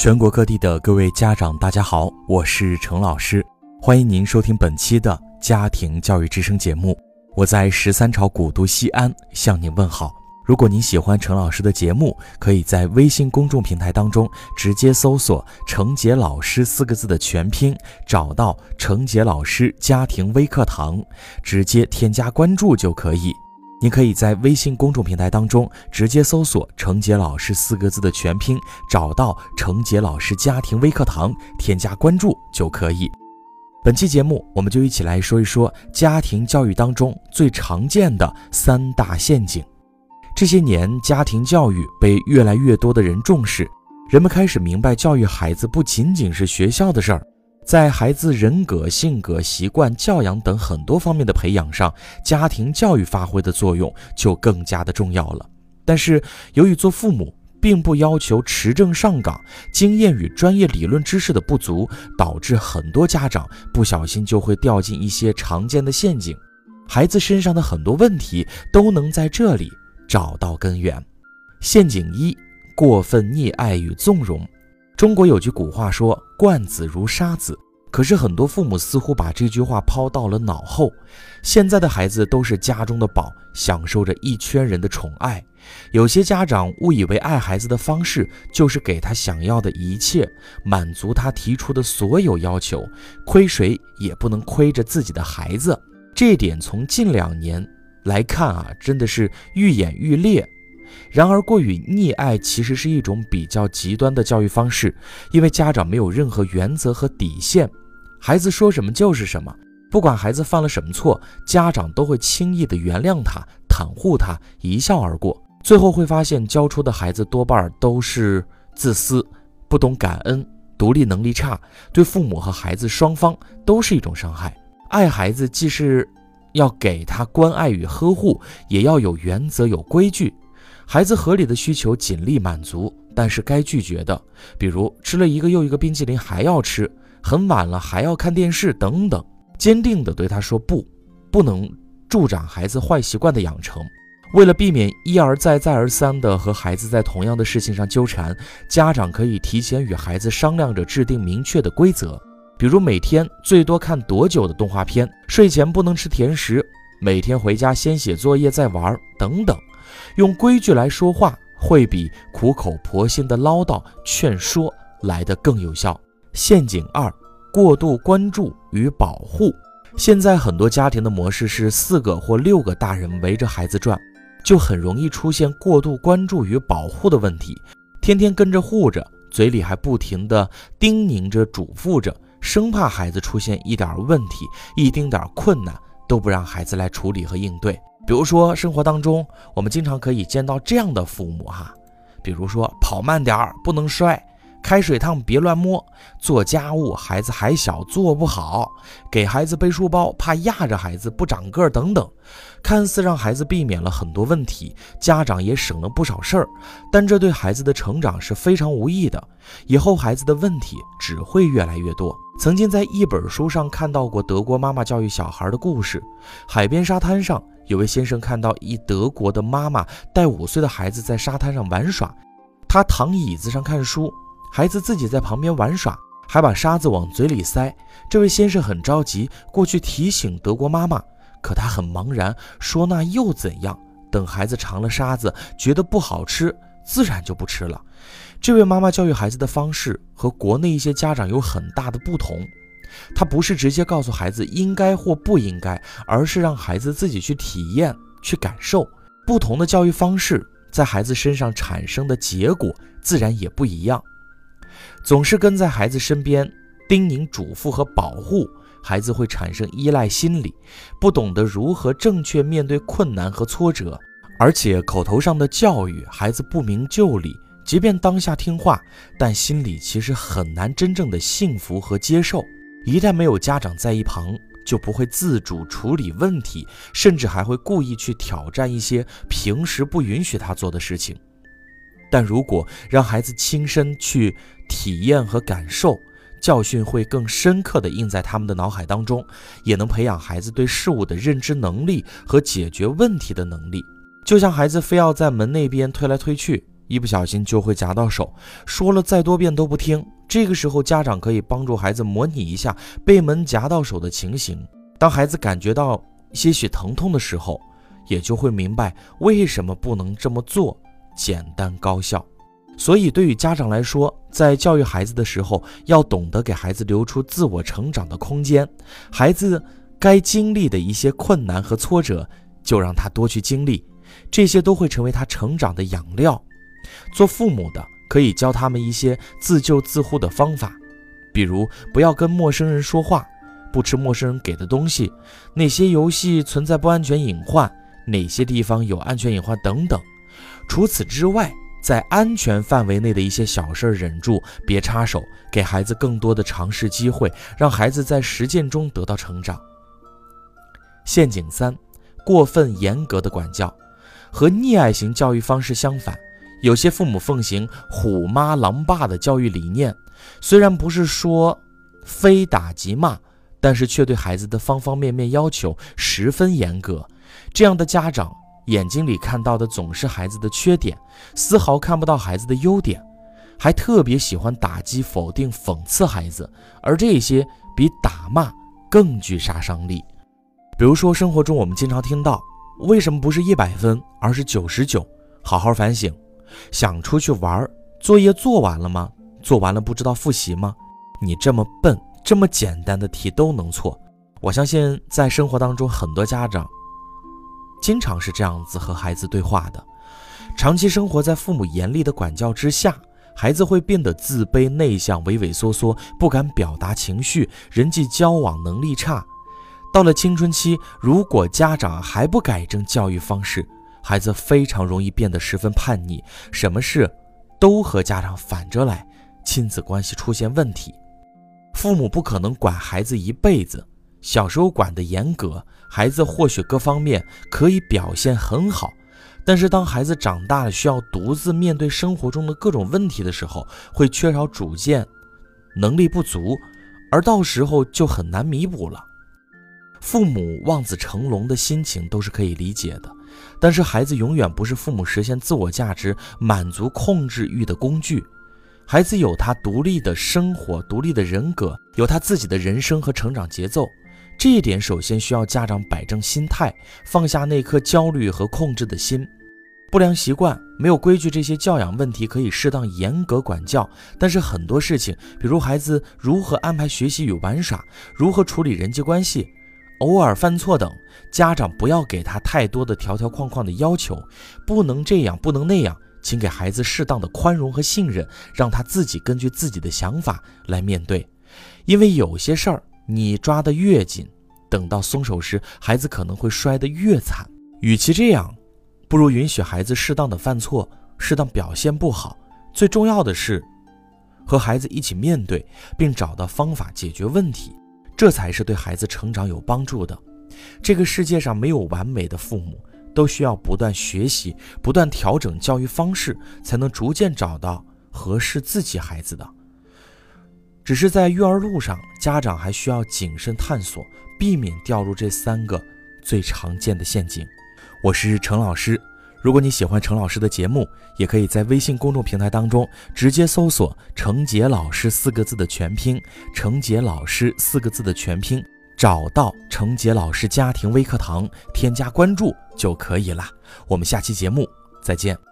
全国各地的各位家长，大家好，我是程老师，欢迎您收听本期的家庭教育之声节目。我在十三朝古都西安向您问好。如果您喜欢程老师的节目，可以在微信公众平台当中直接搜索“程杰老师”四个字的全拼，找到“程杰老师家庭微课堂”，直接添加关注就可以。您可以在微信公众平台当中直接搜索“程杰老师”四个字的全拼，找到“程杰老师家庭微课堂”，添加关注就可以。本期节目，我们就一起来说一说家庭教育当中最常见的三大陷阱。这些年，家庭教育被越来越多的人重视，人们开始明白，教育孩子不仅仅是学校的事儿，在孩子人格、性格、习惯、教养等很多方面的培养上，家庭教育发挥的作用就更加的重要了。但是，由于做父母并不要求持证上岗，经验与专业理论知识的不足，导致很多家长不小心就会掉进一些常见的陷阱，孩子身上的很多问题都能在这里。找到根源，陷阱一：过分溺爱与纵容。中国有句古话说“惯子如杀子”，可是很多父母似乎把这句话抛到了脑后。现在的孩子都是家中的宝，享受着一圈人的宠爱。有些家长误以为爱孩子的方式就是给他想要的一切，满足他提出的所有要求，亏谁也不能亏着自己的孩子。这点从近两年。来看啊，真的是愈演愈烈。然而，过于溺爱其实是一种比较极端的教育方式，因为家长没有任何原则和底线，孩子说什么就是什么。不管孩子犯了什么错，家长都会轻易的原谅他、袒护他，一笑而过。最后会发现，教出的孩子多半都是自私、不懂感恩、独立能力差，对父母和孩子双方都是一种伤害。爱孩子既是。要给他关爱与呵护，也要有原则、有规矩。孩子合理的需求尽力满足，但是该拒绝的，比如吃了一个又一个冰淇淋还要吃，很晚了还要看电视等等，坚定地对他说不，不能助长孩子坏习惯的养成。为了避免一而再、再而三地和孩子在同样的事情上纠缠，家长可以提前与孩子商量着制定明确的规则。比如每天最多看多久的动画片，睡前不能吃甜食，每天回家先写作业再玩等等，用规矩来说话，会比苦口婆心的唠叨劝说来得更有效。陷阱二：过度关注与保护。现在很多家庭的模式是四个或六个大人围着孩子转，就很容易出现过度关注与保护的问题，天天跟着护着，嘴里还不停地叮咛着、嘱咐着。生怕孩子出现一点问题、一丁点困难，都不让孩子来处理和应对。比如说，生活当中我们经常可以见到这样的父母哈，比如说跑慢点儿，不能摔。开水烫别乱摸，做家务孩子还小做不好，给孩子背书包怕压着孩子不长个儿等等，看似让孩子避免了很多问题，家长也省了不少事儿，但这对孩子的成长是非常无益的，以后孩子的问题只会越来越多。曾经在一本书上看到过德国妈妈教育小孩的故事，海边沙滩上有位先生看到一德国的妈妈带五岁的孩子在沙滩上玩耍，他躺椅子上看书。孩子自己在旁边玩耍，还把沙子往嘴里塞。这位先生很着急，过去提醒德国妈妈，可她很茫然，说那又怎样？等孩子尝了沙子，觉得不好吃，自然就不吃了。这位妈妈教育孩子的方式和国内一些家长有很大的不同，她不是直接告诉孩子应该或不应该，而是让孩子自己去体验、去感受。不同的教育方式在孩子身上产生的结果自然也不一样。总是跟在孩子身边叮咛嘱咐和保护，孩子会产生依赖心理，不懂得如何正确面对困难和挫折，而且口头上的教育孩子不明就里，即便当下听话，但心里其实很难真正的幸福和接受。一旦没有家长在一旁，就不会自主处理问题，甚至还会故意去挑战一些平时不允许他做的事情。但如果让孩子亲身去体验和感受，教训会更深刻地印在他们的脑海当中，也能培养孩子对事物的认知能力和解决问题的能力。就像孩子非要在门那边推来推去，一不小心就会夹到手，说了再多遍都不听。这个时候，家长可以帮助孩子模拟一下被门夹到手的情形。当孩子感觉到些许疼痛的时候，也就会明白为什么不能这么做，简单高效。所以，对于家长来说，在教育孩子的时候，要懂得给孩子留出自我成长的空间。孩子该经历的一些困难和挫折，就让他多去经历，这些都会成为他成长的养料。做父母的可以教他们一些自救自护的方法，比如不要跟陌生人说话，不吃陌生人给的东西，哪些游戏存在不安全隐患，哪些地方有安全隐患等等。除此之外，在安全范围内的一些小事忍住，别插手，给孩子更多的尝试机会，让孩子在实践中得到成长。陷阱三：过分严格的管教，和溺爱型教育方式相反，有些父母奉行“虎妈狼爸”的教育理念，虽然不是说非打即骂，但是却对孩子的方方面面要求十分严格。这样的家长。眼睛里看到的总是孩子的缺点，丝毫看不到孩子的优点，还特别喜欢打击、否定、讽刺孩子，而这些比打骂更具杀伤力。比如说，生活中我们经常听到：“为什么不是一百分，而是九十九？”好好反省。想出去玩儿，作业做完了吗？做完了不知道复习吗？你这么笨，这么简单的题都能错。我相信在生活当中，很多家长。经常是这样子和孩子对话的，长期生活在父母严厉的管教之下，孩子会变得自卑、内向、畏畏缩缩，不敢表达情绪，人际交往能力差。到了青春期，如果家长还不改正教育方式，孩子非常容易变得十分叛逆，什么事都和家长反着来，亲子关系出现问题。父母不可能管孩子一辈子。小时候管得严格，孩子或许各方面可以表现很好，但是当孩子长大了，需要独自面对生活中的各种问题的时候，会缺少主见，能力不足，而到时候就很难弥补了。父母望子成龙的心情都是可以理解的，但是孩子永远不是父母实现自我价值、满足控制欲的工具。孩子有他独立的生活、独立的人格，有他自己的人生和成长节奏。这一点首先需要家长摆正心态，放下那颗焦虑和控制的心。不良习惯、没有规矩这些教养问题可以适当严格管教，但是很多事情，比如孩子如何安排学习与玩耍，如何处理人际关系，偶尔犯错等，家长不要给他太多的条条框框的要求，不能这样，不能那样，请给孩子适当的宽容和信任，让他自己根据自己的想法来面对，因为有些事儿。你抓得越紧，等到松手时，孩子可能会摔得越惨。与其这样，不如允许孩子适当的犯错，适当表现不好。最重要的是，和孩子一起面对，并找到方法解决问题，这才是对孩子成长有帮助的。这个世界上没有完美的父母，都需要不断学习，不断调整教育方式，才能逐渐找到合适自己孩子的。只是在育儿路上，家长还需要谨慎探索，避免掉入这三个最常见的陷阱。我是陈老师，如果你喜欢程老师的节目，也可以在微信公众平台当中直接搜索“程杰老师”四个字的全拼，“程杰老师”四个字的全拼，找到程杰老师家庭微课堂，添加关注就可以了。我们下期节目再见。